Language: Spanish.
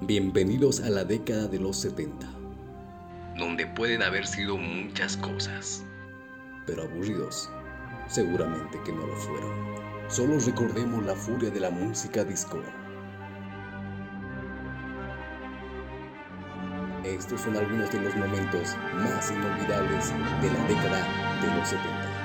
Bienvenidos a la década de los 70, donde pueden haber sido muchas cosas, pero aburridos, seguramente que no lo fueron. Solo recordemos la furia de la música disco. Estos son algunos de los momentos más inolvidables de la década de los 70.